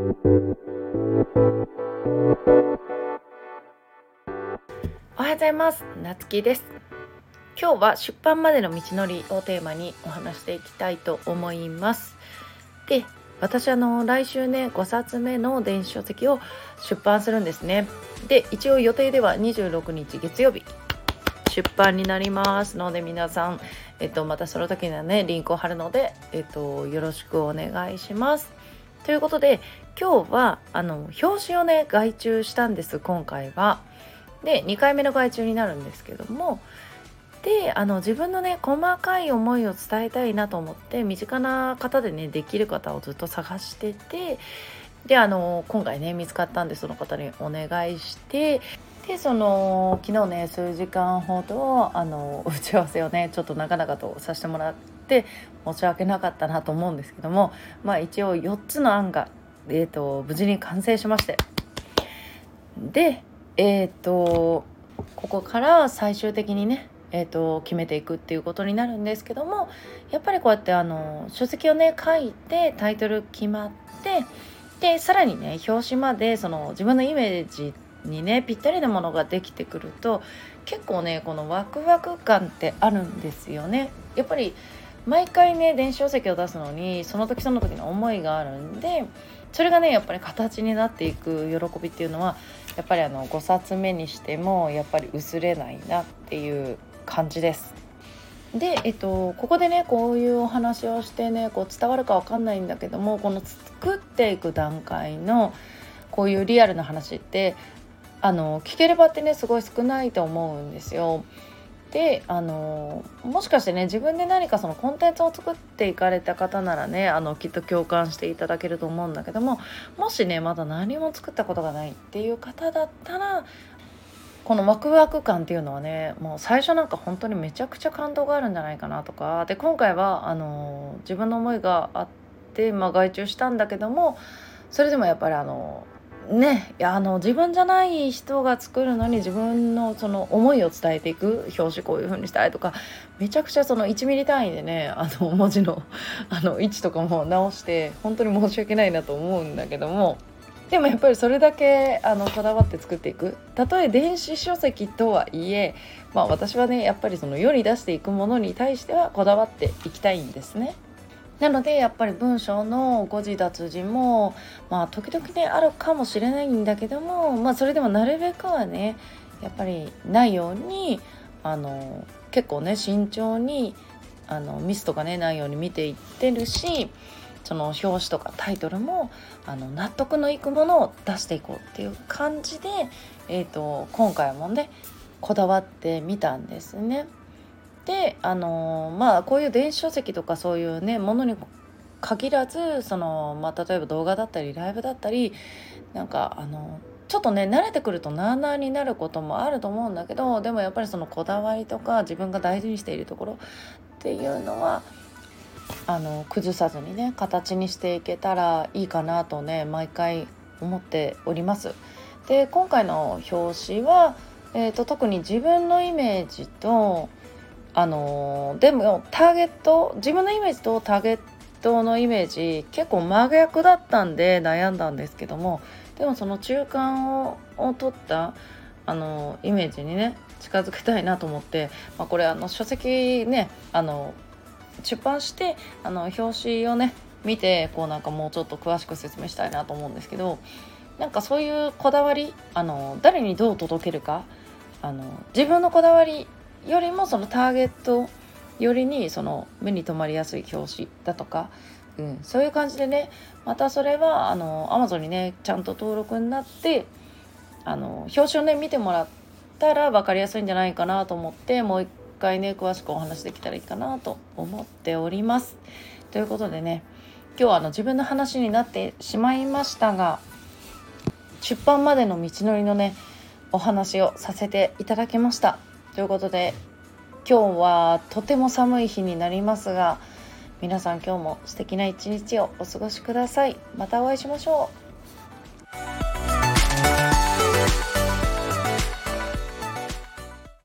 おはようございます。なつきです。今日は出版までの道のりをテーマにお話していきたいと思います。で私あの来週ね5冊目の電子書籍を出版するんですね。で一応予定では26日月曜日出版になりますので皆さん、えっと、またその時にはねリンクを貼るので、えっと、よろしくお願いします。ということで今日はあの表紙をね外注したんです今回は。で2回目の外注になるんですけども。であの自分のね細かい思いを伝えたいなと思って身近な方でねできる方をずっと探してて。であの今回ね見つかったんでその方にお願いして。でその昨日ね数時間ほどあの打ち合わせをね ちょっと長々とさせてもらって申し訳なかったなと思うんですけどもまあ一応4つの案が、えーと、無事に完成しまして。でえっ、ー、とここから最終的にねえーと、決めていくっていうことになるんですけどもやっぱりこうやってあの書籍をね書いてタイトル決まってでさらにね表紙までその自分のイメージにねぴったりなものができてくると結構ねこのワクワク感ってあるんですよね。やっぱり毎回ね電子書籍を出すのにその時その時の思いがあるんでそれがねやっぱり形になっていく喜びっていうのはやっぱりあの5冊目にしてもやっぱり薄れないなっていう感じです。で、えっと、ここでねこういうお話をしてねこう伝わるか分かんないんだけどもこの作っていく段階のこういうリアルな話ってあの聞ける場ってねすごい少ないと思うんですよ。であのもしかしてね自分で何かそのコンテンツを作っていかれた方ならねあのきっと共感していただけると思うんだけどももしねまだ何も作ったことがないっていう方だったらこのワクワク感っていうのはねもう最初なんか本当にめちゃくちゃ感動があるんじゃないかなとかで今回はあの自分の思いがあって、まあ、外注したんだけどもそれでもやっぱりあのねあの自分じゃない人が作るのに自分のその思いを伝えていく表紙こういう風にしたいとかめちゃくちゃその1ミリ単位でねあの文字のあの位置とかも直して本当に申し訳ないなと思うんだけどもでもやっぱりそれだけあのこだわって作っていくたとえ電子書籍とはいえ、まあ、私はねやっぱりその世に出していくものに対してはこだわっていきたいんですね。なのでやっぱり文章の誤字脱字もまあ時々ねあるかもしれないんだけどもまあそれでもなるべくはねやっぱりないようにあの結構ね慎重にあのミスとかねないように見ていってるしその表紙とかタイトルもあの納得のいくものを出していこうっていう感じで、えーと、今回もねこだわってみたんですね。であのまあこういう電子書籍とかそういうねものに限らずその、まあ、例えば動画だったりライブだったりなんかあのちょっとね慣れてくるとなあなあになることもあると思うんだけどでもやっぱりそのこだわりとか自分が大事にしているところっていうのはあの崩さずにね形にしていけたらいいかなとね毎回思っております。で今回の表紙は、えーと、特に自分のイメージとあのでもターゲット自分のイメージとターゲットのイメージ結構真逆だったんで悩んだんですけどもでもその中間をを取ったあのイメージにね近づけたいなと思って、まあ、これあの書籍ねあの出版してあの表紙をね見てこうなんかもうちょっと詳しく説明したいなと思うんですけどなんかそういうこだわりあの誰にどう届けるかあの自分のこだわりよりもそのターゲットよりにその目に留まりやすい表紙だとか、うん、そういう感じでねまたそれはあの Amazon にねちゃんと登録になってあの表紙をね見てもらったら分かりやすいんじゃないかなと思ってもう一回ね詳しくお話できたらいいかなと思っております。ということでね今日はあの自分の話になってしまいましたが出版までの道のりのねお話をさせていただきました。ということで今日はとても寒い日になりますが皆さん今日も素敵な一日をお過ごしください。またお会いしましょう。